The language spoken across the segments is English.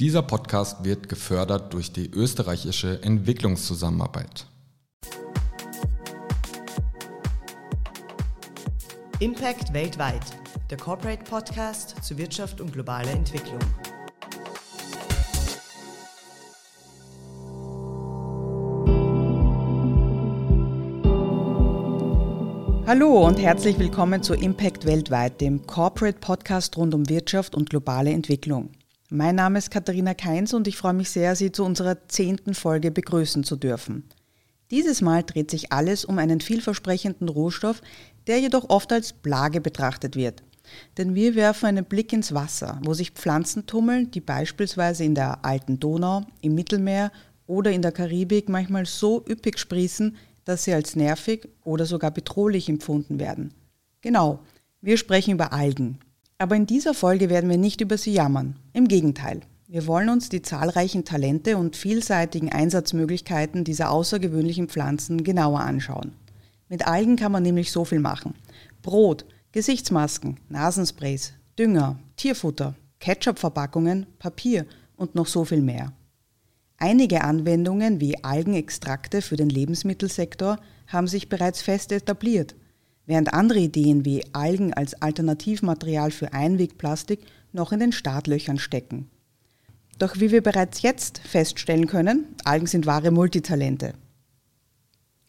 Dieser Podcast wird gefördert durch die österreichische Entwicklungszusammenarbeit. Impact weltweit, der Corporate Podcast zu Wirtschaft und globaler Entwicklung. Hallo und herzlich willkommen zu Impact weltweit, dem Corporate Podcast rund um Wirtschaft und globale Entwicklung. Mein Name ist Katharina Keins und ich freue mich sehr, Sie zu unserer zehnten Folge begrüßen zu dürfen. Dieses Mal dreht sich alles um einen vielversprechenden Rohstoff, der jedoch oft als Plage betrachtet wird. Denn wir werfen einen Blick ins Wasser, wo sich Pflanzen tummeln, die beispielsweise in der alten Donau, im Mittelmeer oder in der Karibik manchmal so üppig sprießen, dass sie als nervig oder sogar bedrohlich empfunden werden. Genau, wir sprechen über Algen. Aber in dieser Folge werden wir nicht über sie jammern. Im Gegenteil. Wir wollen uns die zahlreichen Talente und vielseitigen Einsatzmöglichkeiten dieser außergewöhnlichen Pflanzen genauer anschauen. Mit Algen kann man nämlich so viel machen. Brot, Gesichtsmasken, Nasensprays, Dünger, Tierfutter, Ketchupverpackungen, Papier und noch so viel mehr. Einige Anwendungen wie Algenextrakte für den Lebensmittelsektor haben sich bereits fest etabliert während andere Ideen wie Algen als Alternativmaterial für Einwegplastik noch in den Startlöchern stecken. Doch wie wir bereits jetzt feststellen können, Algen sind wahre Multitalente.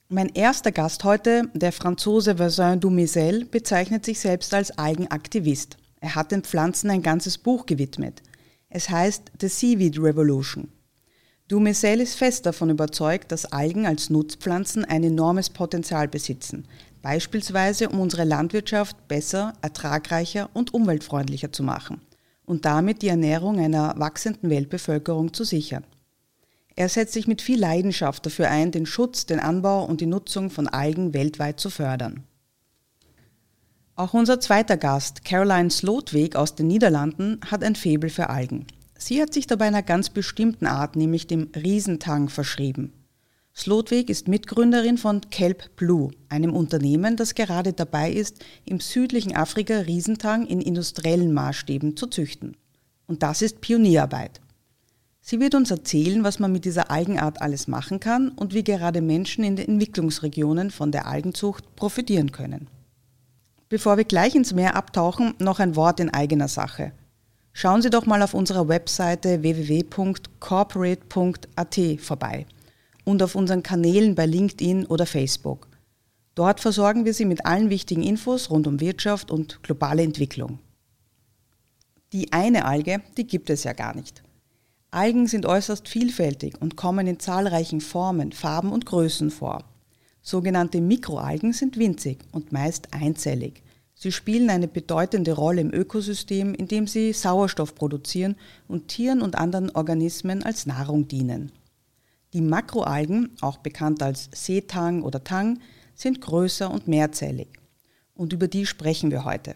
Mein erster Gast heute, der Franzose Vincent Dumézel, bezeichnet sich selbst als Algenaktivist. Er hat den Pflanzen ein ganzes Buch gewidmet. Es heißt The Seaweed Revolution. Dumézel ist fest davon überzeugt, dass Algen als Nutzpflanzen ein enormes Potenzial besitzen, beispielsweise um unsere Landwirtschaft besser, ertragreicher und umweltfreundlicher zu machen und damit die Ernährung einer wachsenden Weltbevölkerung zu sichern. Er setzt sich mit viel Leidenschaft dafür ein, den Schutz, den Anbau und die Nutzung von Algen weltweit zu fördern. Auch unser zweiter Gast, Caroline Slotweg aus den Niederlanden, hat ein Faible für Algen. Sie hat sich dabei einer ganz bestimmten Art, nämlich dem Riesentang, verschrieben. Slotweg ist Mitgründerin von Kelp Blue, einem Unternehmen, das gerade dabei ist, im südlichen Afrika Riesentang in industriellen Maßstäben zu züchten. Und das ist Pionierarbeit. Sie wird uns erzählen, was man mit dieser Algenart alles machen kann und wie gerade Menschen in den Entwicklungsregionen von der Algenzucht profitieren können. Bevor wir gleich ins Meer abtauchen, noch ein Wort in eigener Sache. Schauen Sie doch mal auf unserer Webseite www.corporate.at vorbei und auf unseren Kanälen bei LinkedIn oder Facebook. Dort versorgen wir Sie mit allen wichtigen Infos rund um Wirtschaft und globale Entwicklung. Die eine Alge, die gibt es ja gar nicht. Algen sind äußerst vielfältig und kommen in zahlreichen Formen, Farben und Größen vor. Sogenannte Mikroalgen sind winzig und meist einzellig. Sie spielen eine bedeutende Rolle im Ökosystem, indem sie Sauerstoff produzieren und Tieren und anderen Organismen als Nahrung dienen. Die Makroalgen, auch bekannt als Seetang oder Tang, sind größer und mehrzählig. Und über die sprechen wir heute.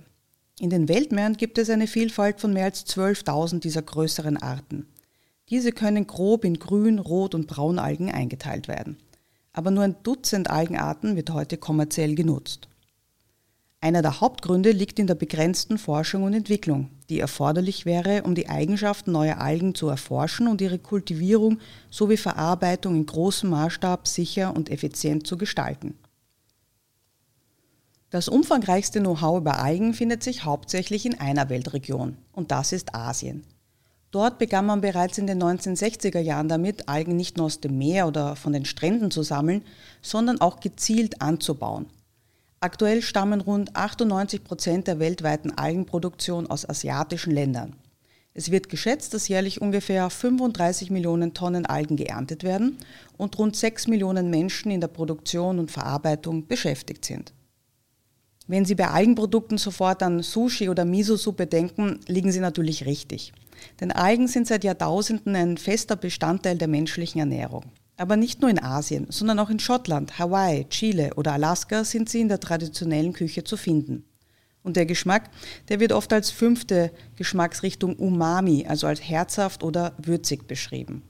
In den Weltmeeren gibt es eine Vielfalt von mehr als 12.000 dieser größeren Arten. Diese können grob in Grün-, Rot- und Braunalgen eingeteilt werden. Aber nur ein Dutzend Algenarten wird heute kommerziell genutzt. Einer der Hauptgründe liegt in der begrenzten Forschung und Entwicklung, die erforderlich wäre, um die Eigenschaften neuer Algen zu erforschen und ihre Kultivierung sowie Verarbeitung in großem Maßstab sicher und effizient zu gestalten. Das umfangreichste Know-how über Algen findet sich hauptsächlich in einer Weltregion, und das ist Asien. Dort begann man bereits in den 1960er Jahren damit, Algen nicht nur aus dem Meer oder von den Stränden zu sammeln, sondern auch gezielt anzubauen – Aktuell stammen rund 98 Prozent der weltweiten Algenproduktion aus asiatischen Ländern. Es wird geschätzt, dass jährlich ungefähr 35 Millionen Tonnen Algen geerntet werden und rund 6 Millionen Menschen in der Produktion und Verarbeitung beschäftigt sind. Wenn Sie bei Algenprodukten sofort an Sushi oder Miso-Suppe denken, liegen Sie natürlich richtig. Denn Algen sind seit Jahrtausenden ein fester Bestandteil der menschlichen Ernährung. Aber nicht nur in Asien, sondern auch in Schottland, Hawaii, Chile oder Alaska sind sie in der traditionellen Küche zu finden. Und der Geschmack, der wird oft als fünfte Geschmacksrichtung Umami, also als herzhaft oder würzig beschrieben.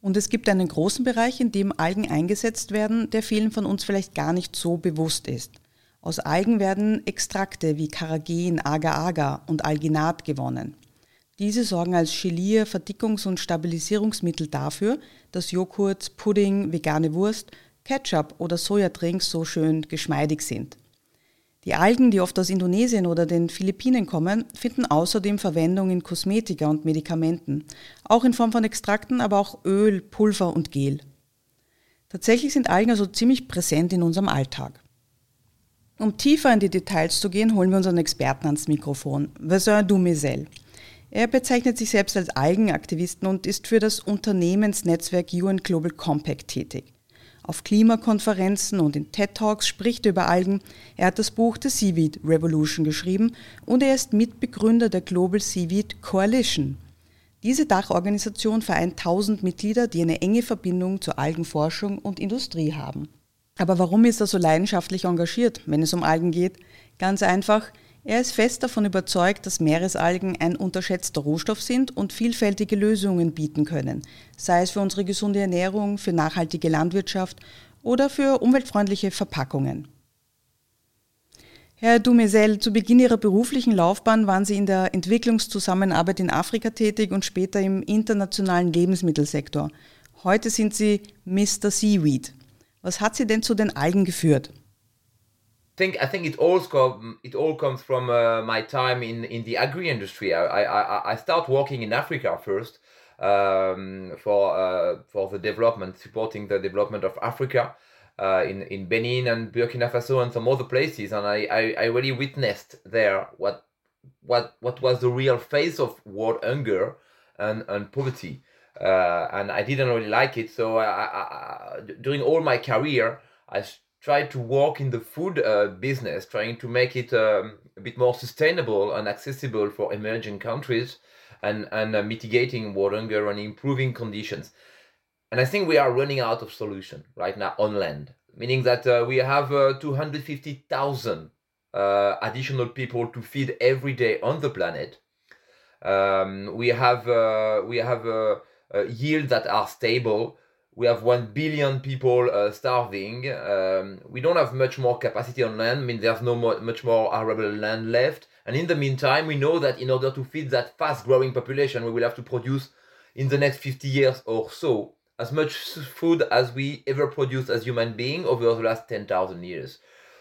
Und es gibt einen großen Bereich, in dem Algen eingesetzt werden, der vielen von uns vielleicht gar nicht so bewusst ist. Aus Algen werden Extrakte wie Carrageen, Agar-Agar und Alginat gewonnen. Diese sorgen als Gelier, Verdickungs- und Stabilisierungsmittel dafür, dass Joghurt, Pudding, vegane Wurst, Ketchup oder Sojadrinks so schön geschmeidig sind. Die Algen, die oft aus Indonesien oder den Philippinen kommen, finden außerdem Verwendung in Kosmetika und Medikamenten, auch in Form von Extrakten, aber auch Öl, Pulver und Gel. Tatsächlich sind Algen also ziemlich präsent in unserem Alltag. Um tiefer in die Details zu gehen, holen wir unseren Experten ans Mikrofon, Vincent Dumesel. Er bezeichnet sich selbst als Algenaktivisten und ist für das Unternehmensnetzwerk UN Global Compact tätig. Auf Klimakonferenzen und in TED Talks spricht er über Algen. Er hat das Buch The Seaweed Revolution geschrieben und er ist Mitbegründer der Global Seaweed Coalition. Diese Dachorganisation vereint 1000 Mitglieder, die eine enge Verbindung zur Algenforschung und Industrie haben. Aber warum ist er so leidenschaftlich engagiert, wenn es um Algen geht? Ganz einfach, er ist fest davon überzeugt, dass Meeresalgen ein unterschätzter Rohstoff sind und vielfältige Lösungen bieten können, sei es für unsere gesunde Ernährung, für nachhaltige Landwirtschaft oder für umweltfreundliche Verpackungen. Herr Dumesel, zu Beginn Ihrer beruflichen Laufbahn waren Sie in der Entwicklungszusammenarbeit in Afrika tätig und später im internationalen Lebensmittelsektor. Heute sind Sie Mr. Seaweed. Was hat Sie denn zu den Algen geführt? Think I think it all it all comes from uh, my time in in the agri industry. I I I start working in Africa first um, for uh, for the development, supporting the development of Africa. Uh, in in Benin and Burkina Faso and some other places, and I, I, I really witnessed there what what what was the real face of world hunger and and poverty, uh, and I didn't really like it. So I, I, during all my career, I try to work in the food uh, business, trying to make it um, a bit more sustainable and accessible for emerging countries, and and uh, mitigating hunger and improving conditions. And I think we are running out of solution right now on land, meaning that uh, we have uh, 250,000 uh, additional people to feed every day on the planet. Um, we have uh, we have yields that are stable we have 1 billion people uh, starving. Um, we don't have much more capacity on land. I mean, there's no more, much more arable land left. And in the meantime, we know that in order to feed that fast growing population, we will have to produce in the next 50 years or so as much food as we ever produced as human beings over the last 10,000 years.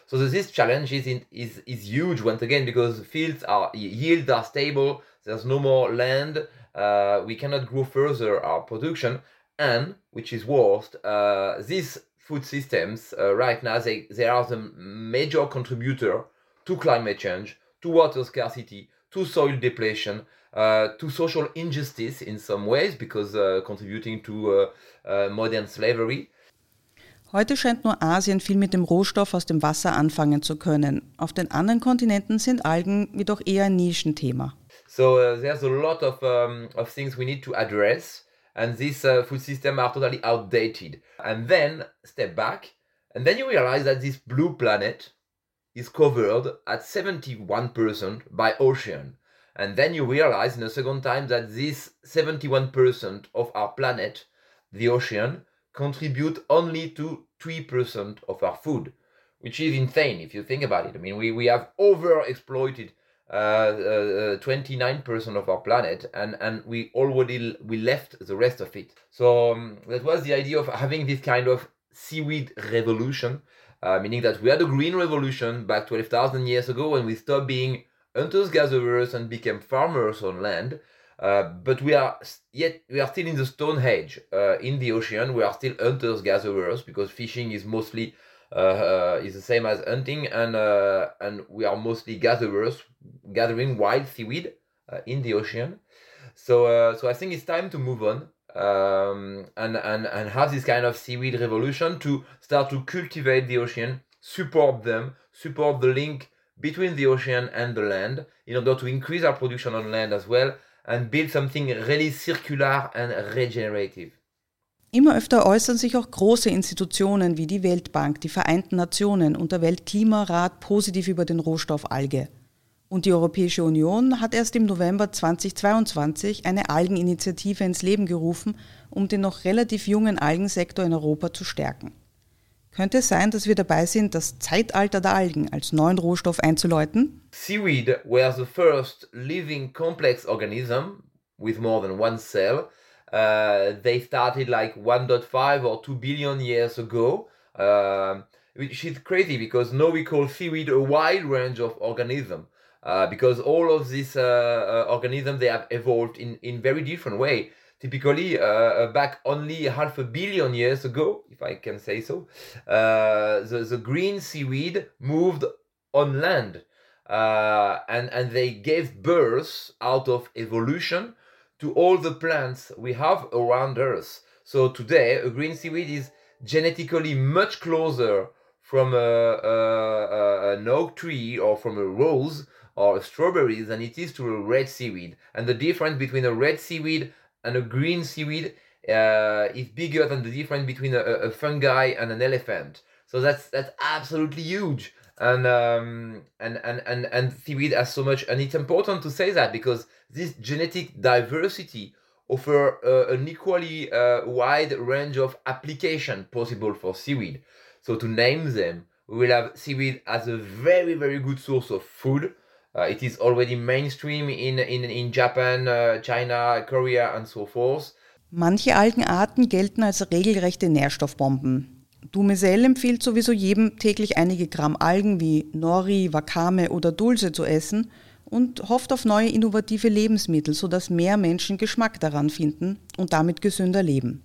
So this challenge is, in, is, is huge once again because fields are yields are stable. There's no more land. Uh, we cannot grow further our production and which is worst, uh, these food systems uh, right now they, they are the major contributor to climate change, to water scarcity, to soil depletion, uh, to social injustice in some ways because uh, contributing to uh, uh, modern slavery. Heute scheint nur Asien viel mit dem Rohstoff aus dem Wasser anfangen zu können. Auf den anderen Kontinenten sind Algen jedoch eher ein Nischenthema. So there's a lot of, um, of things we need to address and this uh, food system are totally outdated. And then step back, and then you realize that this blue planet is covered at 71% by ocean. And then you realize in a second time that this 71% of our planet, the ocean, contribute only to 3% of our food, which is insane if you think about it. I mean, we, we have over exploited uh, 29% uh, of our planet and and we already we left the rest of it. So um, that was the idea of having this kind of seaweed revolution uh, meaning that we had a green revolution back 12,000 years ago when we stopped being hunters gatherers and became farmers on land. Uh, but we are yet we are still in the stone age uh, in the ocean. We are still hunters gatherers because fishing is mostly uh, is the same as hunting and and we are mostly gatherers gathering wild seaweed uh, in the ocean. So uh, so I think it's time to move on um, and and and have this kind of seaweed revolution to start to cultivate the ocean, support them, support the link between the ocean and the land in order to increase our production on land as well and build something really circular and regenerative. Immer öfter äußern sich auch große Institutionen wie die Weltbank, die Vereinten Nationen und der Weltklimarat positiv über den Rohstoff Alge. Und die Europäische Union hat erst im November 2022 eine Algeninitiative ins Leben gerufen, um den noch relativ jungen Algensektor in Europa zu stärken. Könnte es sein, dass wir dabei sind, das Zeitalter der Algen als neuen Rohstoff einzuläuten? Seaweed were the first living complex organism with more than one cell. Uh, they started like 1.5 or 2 billion years ago, uh, which is crazy because now we call seaweed a wide range of organisms. Uh, because all of these uh, uh, organisms they have evolved in, in very different way. Typically, uh, back only half a billion years ago, if I can say so, the, the green seaweed moved on land and, and they gave birth out of evolution to all the plants we have around Earth. So today, a green seaweed is genetically much closer from a, a, an oak tree or from a rose or strawberries than it is to a red seaweed. And the difference between a red seaweed and a green seaweed uh, is bigger than the difference between a, a, fungi and an elephant. So that's that's absolutely huge. And um, and and and and seaweed has so much, and it's important to say that because this genetic diversity offer uh, an equally uh, wide range of application possible for seaweed. So to name them, we will have seaweed as a very very good source of food uh, it is already mainstream in, in, in Japan, uh, China, Korea and so forth. Manche Algenarten gelten als regelrechte Nährstoffbomben. Dumesel empfiehlt sowieso jedem täglich einige Gramm Algen wie Nori, Wakame oder Dulse zu essen und hofft auf neue innovative Lebensmittel, sodass mehr Menschen Geschmack daran finden und damit gesünder leben.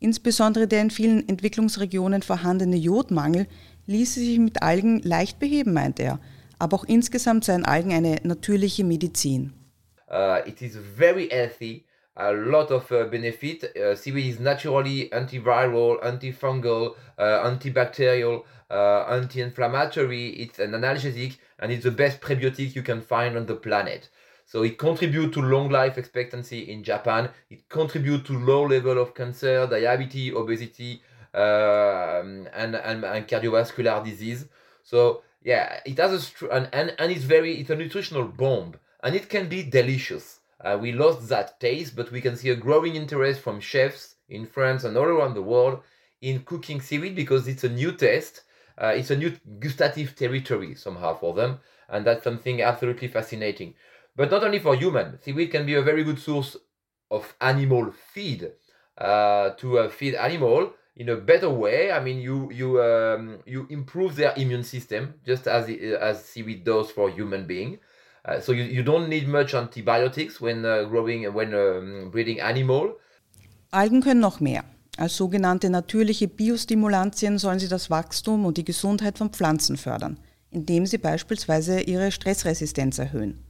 Insbesondere der in vielen Entwicklungsregionen vorhandene Jodmangel ließe sich mit Algen leicht beheben, meint er – aber auch insgesamt seien Algen eine natürliche Medizin. Uh, it is very healthy, a lot of uh, benefit. Uh, seaweed is naturally antiviral, antifungal, uh, antibacterial, uh, anti-inflammatory. It's an analgesic and it's the best prebiotic you can find on the planet. So it contributes to long life expectancy in Japan. It contributes to low level of cancer, diabetes, obesity, uh, and, and, and cardiovascular disease. So yeah, it has a and, and and it's very it's a nutritional bomb and it can be delicious. Uh, we lost that taste, but we can see a growing interest from chefs in France and all around the world in cooking seaweed because it's a new taste. Uh, it's a new gustative territory somehow for them, and that's something absolutely fascinating. But not only for human, seaweed can be a very good source of animal feed uh, to uh, feed animal in a better way. I mean, you you um, you improve their immune system just as as seaweed does for human being. Uh, so you, you don't need much antibiotics when uh, growing when um, breeding animal. Algen können noch mehr. Als sogenannte natürliche Biostimulantien sollen sie das Wachstum und die Gesundheit von Pflanzen fördern, indem sie beispielsweise ihre Stressresistenz erhöhen.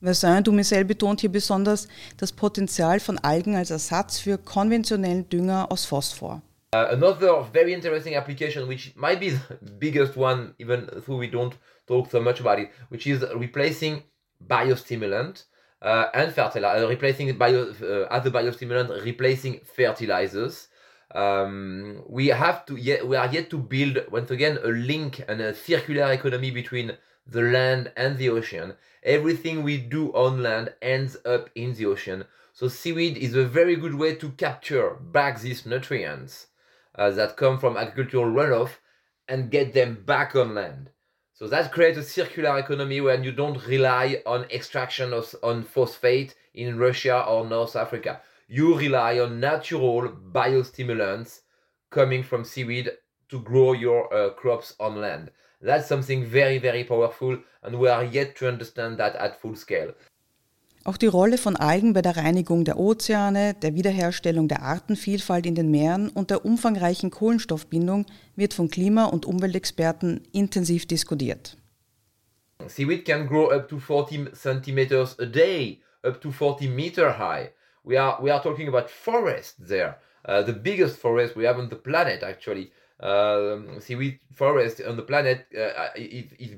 Vincent Dumesel betont hier besonders das Potenzial von Algen als Ersatz für konventionellen Dünger aus Phosphor. Uh, another very interesting application, which might be the biggest one, even though we don't talk so much about it, which is replacing biostimulant uh, and fertilizer, uh, replacing bio uh, as a biostimulant, replacing fertilizers. Um, we have to yet we are yet to build once again a link and a circular economy between the land and the ocean. Everything we do on land ends up in the ocean. So seaweed is a very good way to capture back these nutrients uh, that come from agricultural runoff and get them back on land. So that creates a circular economy where you don't rely on extraction of on phosphate in Russia or North Africa. You rely on natural biostimulants coming from seaweed to grow your uh, crops on land. That's something very, very powerful, and we are yet to understand that at full scale. Auch die Rolle von Algen bei der Reinigung der Ozeane, der Wiederherstellung der Artenvielfalt in den Meeren und der umfangreichen Kohlenstoffbindung wird von Klima- und Umweltexperten intensiv diskutiert. Seaweed can grow up to 40 centimeters a day, up to 40 meter high. We are, we are talking about forests there, uh, the biggest forest we have on the planet actually. Um, seaweed forest on the planet uh, uh is, is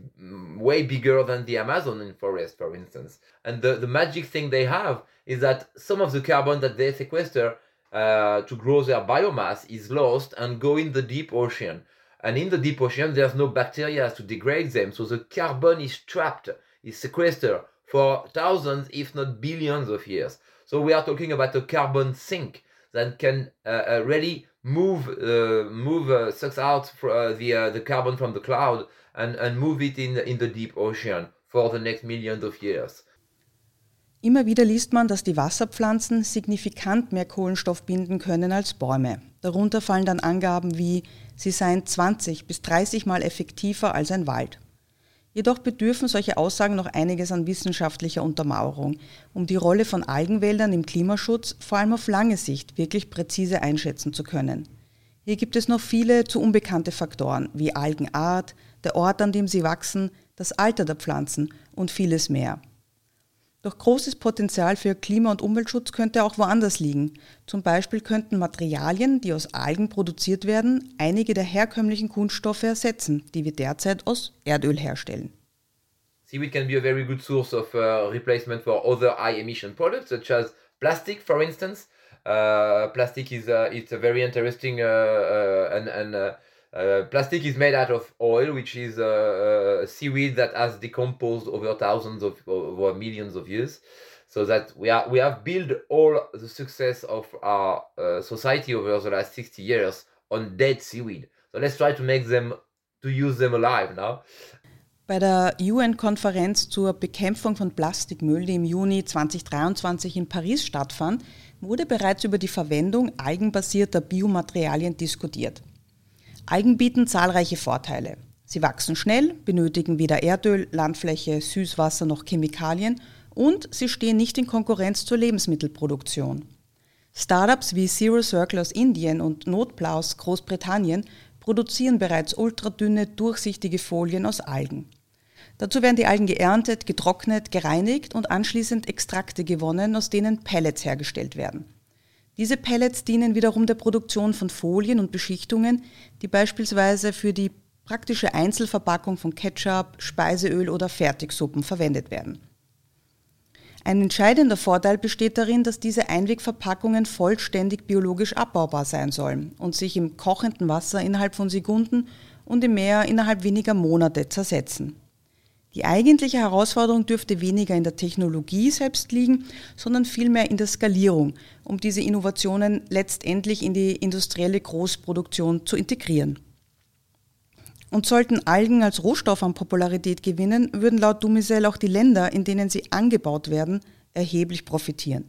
way bigger than the Amazon forest, for instance. And the, the magic thing they have is that some of the carbon that they sequester uh, to grow their biomass is lost and go in the deep ocean. And in the deep ocean, there's no bacteria to degrade them. So the carbon is trapped, is sequestered for thousands, if not billions of years. So we are talking about a carbon sink that can uh, uh really move uh, move uh, sucks out uh, the uh, the carbon from the cloud and and move it in in the deep ocean for the next millions of years. Immer wieder liest man, dass die Wasserpflanzen signifikant mehr Kohlenstoff binden können als Bäume. Darunter fallen dann Angaben wie, sie seien 20 bis 30 Mal effektiver als ein Wald. Jedoch bedürfen solche Aussagen noch einiges an wissenschaftlicher Untermauerung, um die Rolle von Algenwäldern im Klimaschutz vor allem auf lange Sicht wirklich präzise einschätzen zu können. Hier gibt es noch viele zu unbekannte Faktoren wie Algenart, der Ort, an dem sie wachsen, das Alter der Pflanzen und vieles mehr. Doch großes Potenzial für Klima- und Umweltschutz könnte auch woanders liegen. Zum Beispiel könnten Materialien, die aus Algen produziert werden, einige der herkömmlichen Kunststoffe ersetzen, die wir derzeit aus Erdöl herstellen. Seaweed can be a very good source of uh, replacement for other high emission products, such as plastic, for instance. Uh, plastic is uh, it's a very interesting uh, uh, and, and uh, Uh, plastic is made out of oil, which is a, a, seaweed that has decomposed over thousands of over millions of years. So that we are we have built all the success of our uh, society over the last 60 years on dead seaweed. So let's try to make them to use them alive now. Bei der UN-Konferenz zur Bekämpfung von Plastikmüll, die im Juni 2023 in Paris stattfand, wurde bereits über die Verwendung algenbasierter Biomaterialien diskutiert. Algen bieten zahlreiche Vorteile. Sie wachsen schnell, benötigen weder Erdöl, Landfläche, Süßwasser noch Chemikalien und sie stehen nicht in Konkurrenz zur Lebensmittelproduktion. Startups wie Zero Circle aus Indien und Notplau aus Großbritannien produzieren bereits ultradünne, durchsichtige Folien aus Algen. Dazu werden die Algen geerntet, getrocknet, gereinigt und anschließend Extrakte gewonnen, aus denen Pellets hergestellt werden. Diese Pellets dienen wiederum der Produktion von Folien und Beschichtungen, die beispielsweise für die praktische Einzelverpackung von Ketchup, Speiseöl oder Fertigsuppen verwendet werden. Ein entscheidender Vorteil besteht darin, dass diese Einwegverpackungen vollständig biologisch abbaubar sein sollen und sich im kochenden Wasser innerhalb von Sekunden und im Meer innerhalb weniger Monate zersetzen. Die eigentliche Herausforderung dürfte weniger in der Technologie selbst liegen, sondern vielmehr in der Skalierung, um diese Innovationen letztendlich in die industrielle Großproduktion zu integrieren. Und sollten Algen als Rohstoff an Popularität gewinnen, würden laut Dumisel auch die Länder, in denen sie angebaut werden, erheblich profitieren.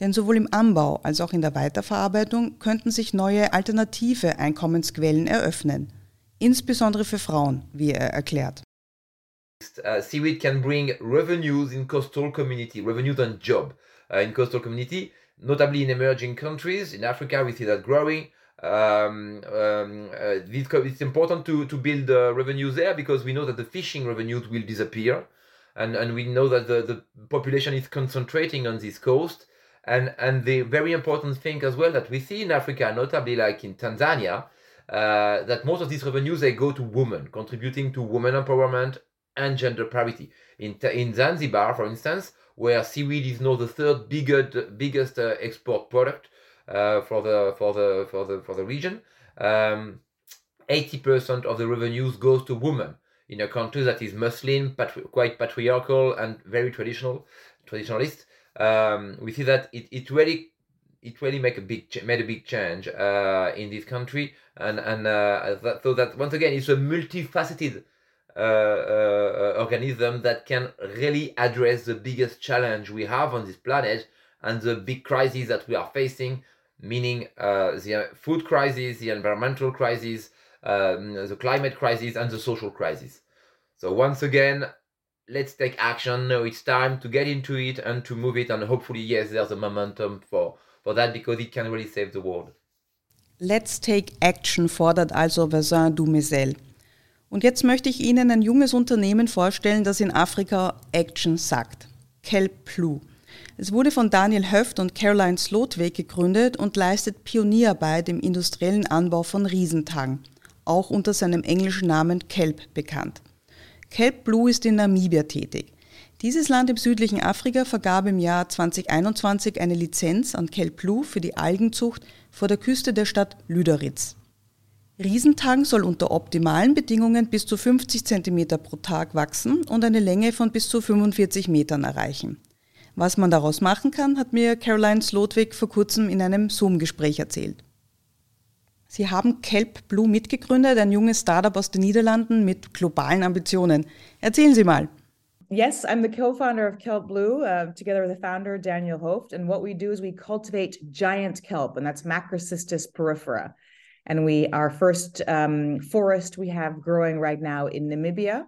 Denn sowohl im Anbau als auch in der Weiterverarbeitung könnten sich neue alternative Einkommensquellen eröffnen, insbesondere für Frauen, wie er erklärt. Uh, seaweed can bring revenues in coastal community, revenues and job uh, in coastal community, notably in emerging countries. In Africa, we see that growing. Um, um, uh, it's important to, to build uh, revenues there because we know that the fishing revenues will disappear. And, and we know that the, the population is concentrating on this coast. And, and the very important thing as well that we see in Africa, notably like in Tanzania, uh, that most of these revenues they go to women, contributing to women empowerment and gender parity. In, in Zanzibar, for instance, where seaweed is now the third biggest, biggest uh, export product uh, for the for the for the for the region, um, 80% of the revenues goes to women in a country that is Muslim, patri- quite patriarchal and very traditional, traditionalist. Um, we see that it, it really it really make a big ch- made a big change uh, in this country, and and uh, that, so that once again it's a multifaceted organism that can really address the biggest challenge we have on this planet and the big crises that we are facing, meaning uh, the food crisis, the environmental crisis, um, the climate crisis, and the social crisis. So once again, let's take action. Now it's time to get into it and to move it, and hopefully, yes, there's a momentum for for that because it can really save the world. Let's take action fordert also Vincent Doumeizel. Und jetzt möchte ich Ihnen ein junges Unternehmen vorstellen, das in Afrika Action sagt. Kelp Blue. Es wurde von Daniel Höft und Caroline Slotweg gegründet und leistet Pionierarbeit im industriellen Anbau von Riesentang, auch unter seinem englischen Namen Kelp bekannt. Kelp Blue ist in Namibia tätig. Dieses Land im südlichen Afrika vergab im Jahr 2021 eine Lizenz an Kelp Blue für die Algenzucht vor der Küste der Stadt Lüderitz. Riesentang soll unter optimalen Bedingungen bis zu 50 cm pro Tag wachsen und eine Länge von bis zu 45 Metern erreichen. Was man daraus machen kann, hat mir Caroline Slotwig vor kurzem in einem Zoom-Gespräch erzählt. Sie haben Kelp Blue mitgegründet, ein junges Startup aus den Niederlanden mit globalen Ambitionen. Erzählen Sie mal. Yes, I'm the co-founder of Kelp Blue, uh, together with the founder Daniel Hoft. And what we do is we cultivate giant kelp, and that's Macrocystis porifera. And we our first um, forest we have growing right now in Namibia,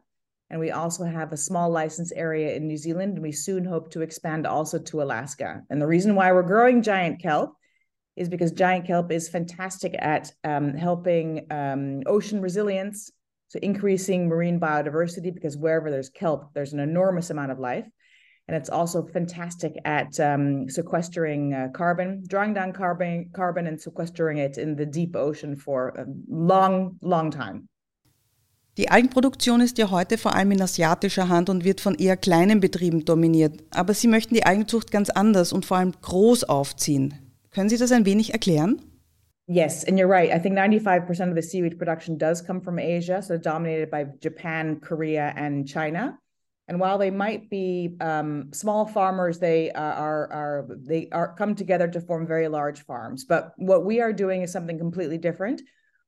and we also have a small license area in New Zealand, and we soon hope to expand also to Alaska. And the reason why we're growing giant kelp is because giant kelp is fantastic at um, helping um, ocean resilience, so increasing marine biodiversity, because wherever there's kelp, there's an enormous amount of life. And it's also fantastic at um, sequestering uh, carbon, drawing down carbon, carbon and sequestering it in the deep ocean for a long, long time. Die Algenproduktion ist ja heute vor allem in asiatischer Hand und wird von eher kleinen Betrieben dominiert. Aber Sie möchten die Algenzucht ganz anders und vor allem groß aufziehen. Können Sie das ein wenig erklären? Yes, and you're right. I think 95% of the seaweed production does come from Asia, so dominated by Japan, Korea, and China. And while they might be um, small farmers, they uh, are, are they are come together to form very large farms. But what we are doing is something completely different.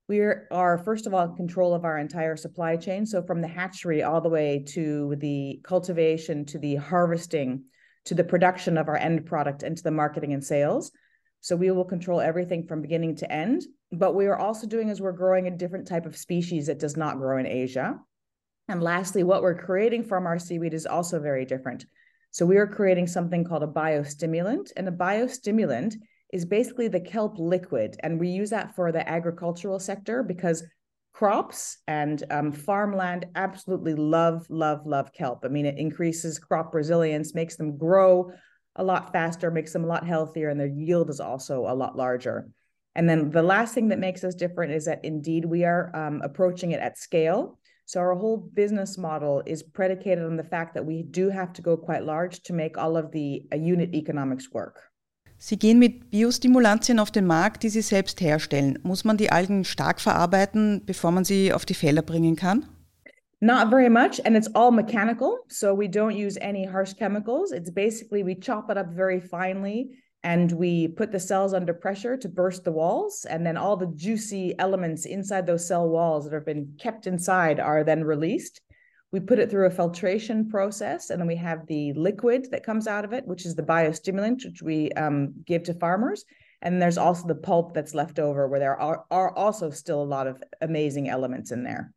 We are first of all in control of our entire supply chain. So from the hatchery all the way to the cultivation, to the harvesting, to the production of our end product, and to the marketing and sales. So we will control everything from beginning to end. But we are also doing is we're growing a different type of species that does not grow in Asia. And lastly, what we're creating from our seaweed is also very different. So we are creating something called a biostimulant, and a biostimulant is basically the kelp liquid, and we use that for the agricultural sector because crops and um, farmland absolutely love, love, love kelp. I mean, it increases crop resilience, makes them grow a lot faster, makes them a lot healthier, and their yield is also a lot larger. And then the last thing that makes us different is that indeed we are um, approaching it at scale. So our whole business model is predicated on the fact that we do have to go quite large to make all of the uh, unit economics work. Sie gehen mit Biostimulantien auf den Markt, die Sie selbst herstellen. Muss man die Algen stark verarbeiten, bevor man sie auf die Felder bringen kann? Not very much, and it's all mechanical. So we don't use any harsh chemicals. It's basically we chop it up very finely and we put the cells under pressure to burst the walls. And then all the juicy elements inside those cell walls that have been kept inside are then released. We put it through a filtration process, and then we have the liquid that comes out of it, which is the biostimulant, which we um, give to farmers. And there's also the pulp that's left over, where there are, are also still a lot of amazing elements in there.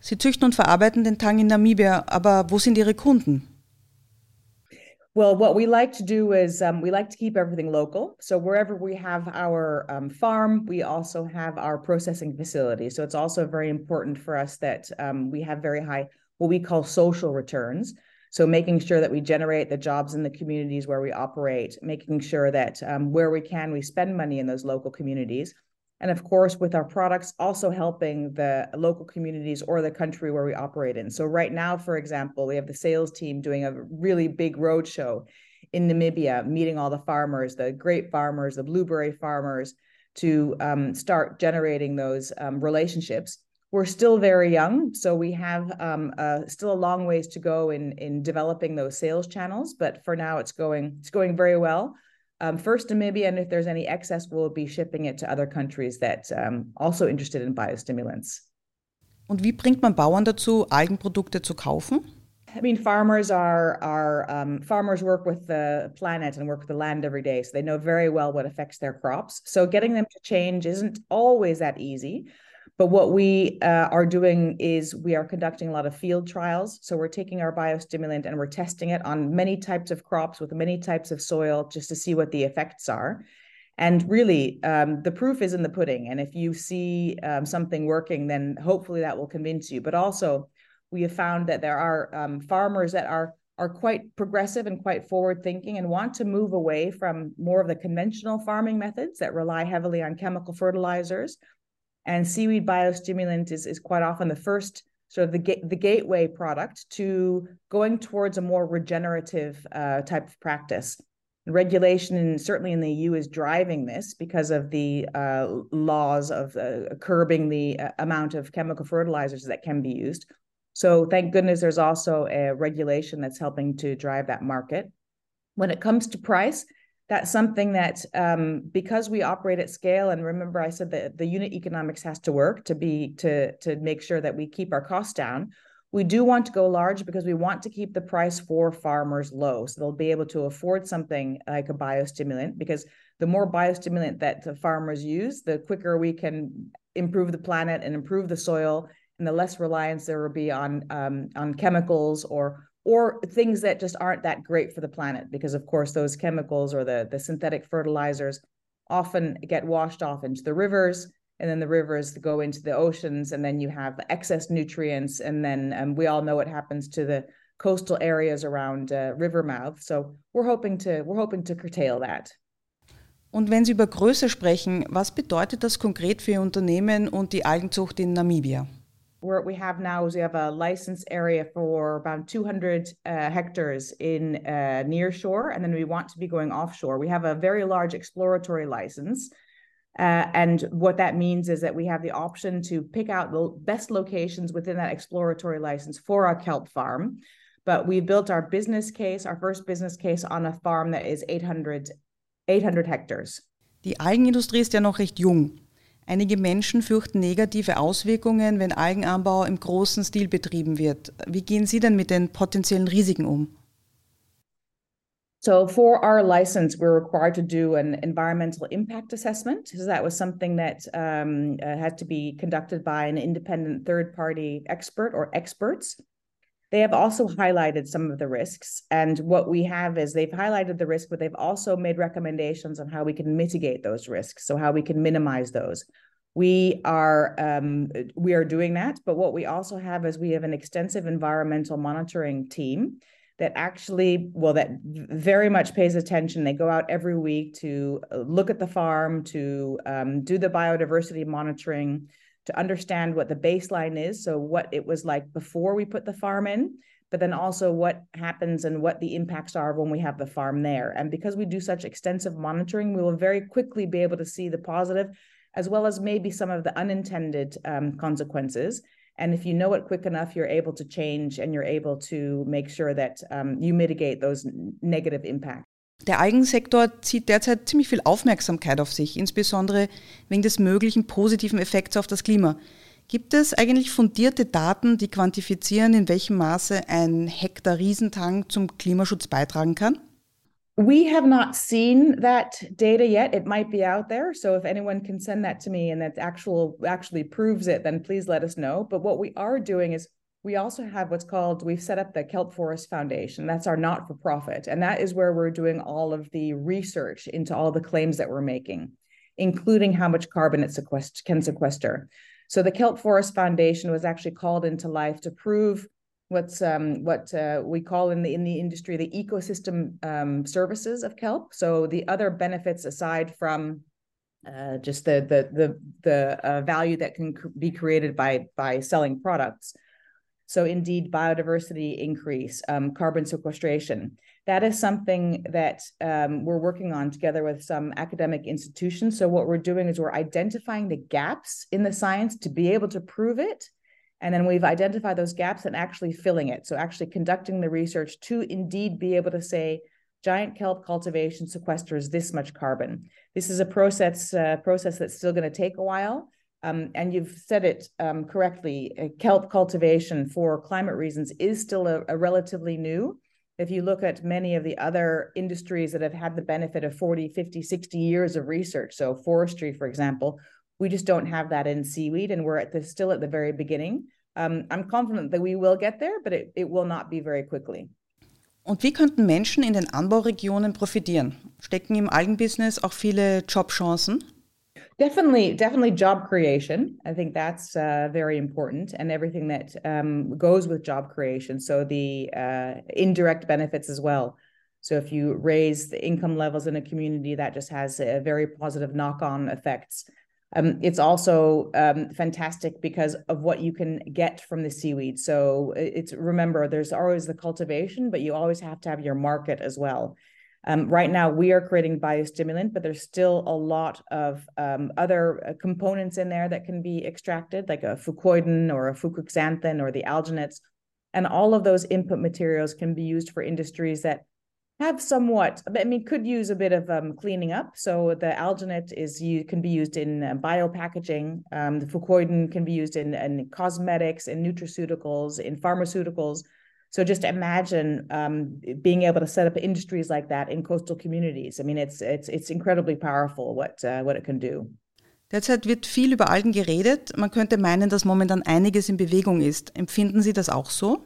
Sie züchten und verarbeiten den Tang in Namibia, aber wo sind Ihre Kunden? Well, what we like to do is um, we like to keep everything local. So wherever we have our um, farm, we also have our processing facility. So it's also very important for us that um, we have very high what we call social returns. So making sure that we generate the jobs in the communities where we operate, making sure that um, where we can, we spend money in those local communities and of course with our products also helping the local communities or the country where we operate in. So right now for example we have the sales team doing a really big road show in namibia meeting all the farmers the grape farmers the blueberry farmers to um, start generating those um, relationships. We're still very young so we have um, uh, still a long ways to go in in developing those sales channels but for now it's going it's going very well um, first Namibia, and if there's any excess, we'll be shipping it to other countries that um, also interested in biostimulants. Und wie bringt man Bauern dazu, Algenprodukte zu kaufen? I mean, farmers are are um, farmers work with the planet and work with the land every day, so they know very well what affects their crops. So getting them to change isn't always that easy. But what we uh, are doing is we are conducting a lot of field trials. So we're taking our biostimulant and we're testing it on many types of crops with many types of soil just to see what the effects are. And really, um, the proof is in the pudding. And if you see um, something working, then hopefully that will convince you. But also, we have found that there are um, farmers that are are quite progressive and quite forward thinking and want to move away from more of the conventional farming methods that rely heavily on chemical fertilizers and seaweed biostimulant is, is quite often the first sort of the, ga- the gateway product to going towards a more regenerative uh, type of practice. Regulation, and certainly in the EU, is driving this because of the uh, laws of uh, curbing the uh, amount of chemical fertilizers that can be used. So, thank goodness there's also a regulation that's helping to drive that market. When it comes to price, that's something that um, because we operate at scale and remember i said that the unit economics has to work to be to to make sure that we keep our costs down We do want to go large because we want to keep the price for farmers low. So they'll be able to afford something like a biostimulant because the more biostimulant that the farmers use, the quicker we can improve the planet and improve the soil and the less reliance there will be on um, on chemicals or or things that just aren't that great for the planet because of course those chemicals or the the synthetic fertilizers often get washed off into the rivers and then the rivers go into the oceans and then you have excess nutrients and then um, we all know what happens to the coastal areas around uh, river mouth so we're hoping to we're hoping to curtail that Und wenn Sie über Größe sprechen, was bedeutet das konkret für Ihr Unternehmen und die Algenzucht in Namibia? What we have now is we have a license area for about 200 uh, hectares in uh, near shore, and then we want to be going offshore. We have a very large exploratory license. Uh, and what that means is that we have the option to pick out the best locations within that exploratory license for our kelp farm. But we built our business case, our first business case on a farm that is 800, 800 hectares. Die Algenindustrie ist ja noch recht jung. Einige Menschen fürchten negative Auswirkungen, wenn Algenanbau im großen Stil betrieben wird. Wie gehen Sie denn mit den potenziellen Risiken um? So for our license, we're required to do an environmental impact assessment. So that was something that um, uh, had to be conducted by an independent third-party expert or experts. They have also highlighted some of the risks. And what we have is they've highlighted the risk, but they've also made recommendations on how we can mitigate those risks. So how we can minimize those. We are um, we are doing that, but what we also have is we have an extensive environmental monitoring team that actually, well, that very much pays attention. They go out every week to uh, look at the farm, to um, do the biodiversity monitoring, to understand what the baseline is. So, what it was like before we put the farm in, but then also what happens and what the impacts are when we have the farm there. And because we do such extensive monitoring, we will very quickly be able to see the positive as well as maybe some of the unintended um, consequences and if you know it quick enough, you're able to change and you're able to make sure that um, you mitigate those negative impacts. Der Algensektor zieht derzeit ziemlich viel Aufmerksamkeit auf sich, insbesondere wegen des möglichen positiven Effekts auf das Klima. Gibt es eigentlich fundierte Daten, die quantifizieren, in welchem Maße ein Hektar Riesentank zum Klimaschutz beitragen kann? We have not seen that data yet. It might be out there. So if anyone can send that to me and that actual actually proves it, then please let us know. But what we are doing is we also have what's called we've set up the kelp forest foundation that's our not-for-profit and that is where we're doing all of the research into all the claims that we're making including how much carbon it sequest- can sequester so the kelp forest foundation was actually called into life to prove what's um, what uh, we call in the in the industry the ecosystem um, services of kelp. So the other benefits aside from uh, just the the the the uh, value that can be created by by selling products. So indeed, biodiversity increase, um, carbon sequestration. That is something that um, we're working on together with some academic institutions. So what we're doing is we're identifying the gaps in the science to be able to prove it and then we've identified those gaps and actually filling it. So actually conducting the research to indeed be able to say, giant kelp cultivation sequesters this much carbon. This is a process uh, process that's still going to take a while. Um, and you've said it um, correctly. Uh, kelp cultivation for climate reasons is still a, a relatively new. If you look at many of the other industries that have had the benefit of 40, 50, 60 years of research, so forestry, for example, we just don't have that in seaweed, and we're at the still at the very beginning. Um, I'm confident that we will get there, but it, it will not be very quickly. Und wie könnten Menschen in den Anbauregionen profitieren? Stecken im Algenbusiness auch viele Jobchancen? Definitely, definitely job creation. I think that's uh, very important, and everything that um, goes with job creation. So the uh, indirect benefits as well. So if you raise the income levels in a community, that just has a very positive knock-on effects. Um, it's also um, fantastic because of what you can get from the seaweed. So it's remember, there's always the cultivation, but you always have to have your market as well. Um, right now, we are creating biostimulant, but there's still a lot of um, other uh, components in there that can be extracted, like a fucoidan or a fucoxanthin or the alginates. And all of those input materials can be used for industries that have somewhat i mean could use a bit of um, cleaning up. So the alginate is you can be used in uh, biopackaging. Um, the fucoidan can be used in, in cosmetics in nutraceuticals in pharmaceuticals so just imagine um, being able to set up industries like that in coastal communities i mean it's it's it's incredibly powerful what uh, what it can do Derzeit wird viel über Algen geredet. Man könnte meinen, dass momentan einiges in Bewegung ist. Empfinden Sie das auch so?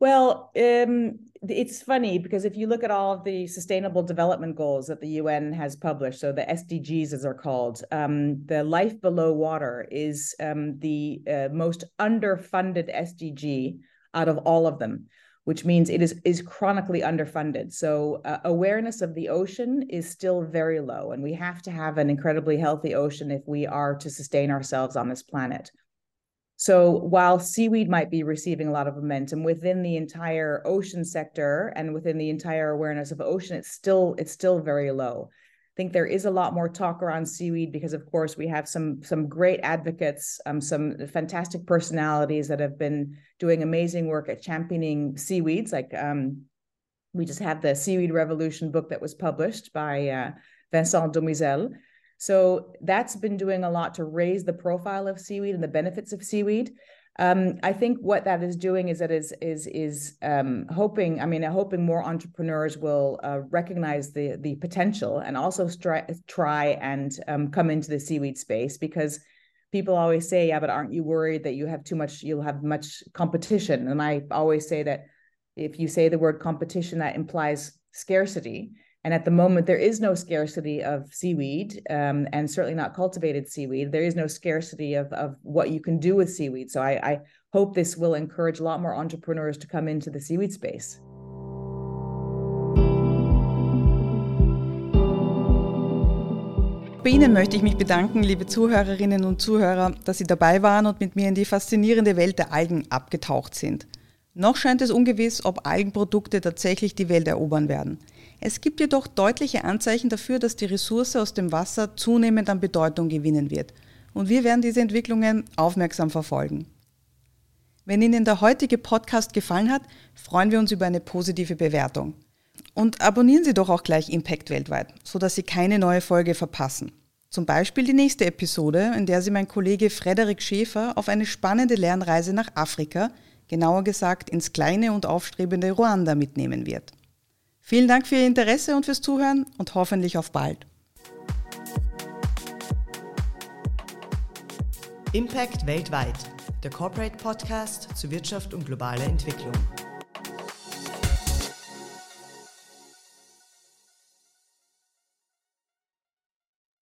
Well, um, it's funny because if you look at all of the sustainable development goals that the UN has published, so the SDGs as they're called, um, the life below water is um, the uh, most underfunded SDG out of all of them, which means it is is chronically underfunded. So uh, awareness of the ocean is still very low, and we have to have an incredibly healthy ocean if we are to sustain ourselves on this planet. So while seaweed might be receiving a lot of momentum within the entire ocean sector and within the entire awareness of ocean, it's still it's still very low. Think there is a lot more talk around seaweed because, of course, we have some some great advocates, um, some fantastic personalities that have been doing amazing work at championing seaweeds. Like um, we just have the Seaweed Revolution book that was published by uh, Vincent Doumeizel so that's been doing a lot to raise the profile of seaweed and the benefits of seaweed. Um, I think what that is doing is that is is is um, hoping. I mean, hoping more entrepreneurs will uh, recognize the the potential and also try try and um, come into the seaweed space because people always say, "Yeah, but aren't you worried that you have too much? You'll have much competition." And I always say that if you say the word competition, that implies scarcity. And at the moment, there is no scarcity of seaweed um, and certainly not cultivated seaweed. There is no scarcity of, of what you can do with seaweed. So I, I hope this will encourage a lot more entrepreneurs to come into the seaweed space. Bei Ihnen möchte ich mich bedanken, liebe Zuhörerinnen und Zuhörer, dass Sie dabei waren und mit mir in die faszinierende Welt der Algen abgetaucht sind. Noch scheint es ungewiss, ob Algenprodukte tatsächlich die Welt erobern werden. Es gibt jedoch deutliche Anzeichen dafür, dass die Ressource aus dem Wasser zunehmend an Bedeutung gewinnen wird. Und wir werden diese Entwicklungen aufmerksam verfolgen. Wenn Ihnen der heutige Podcast gefallen hat, freuen wir uns über eine positive Bewertung. Und abonnieren Sie doch auch gleich Impact weltweit, sodass Sie keine neue Folge verpassen. Zum Beispiel die nächste Episode, in der Sie mein Kollege Frederik Schäfer auf eine spannende Lernreise nach Afrika, genauer gesagt ins kleine und aufstrebende Ruanda mitnehmen wird. Vielen Dank für Ihr Interesse und fürs Zuhören und hoffentlich auf bald. Impact weltweit, der Corporate Podcast zu Wirtschaft und globaler Entwicklung.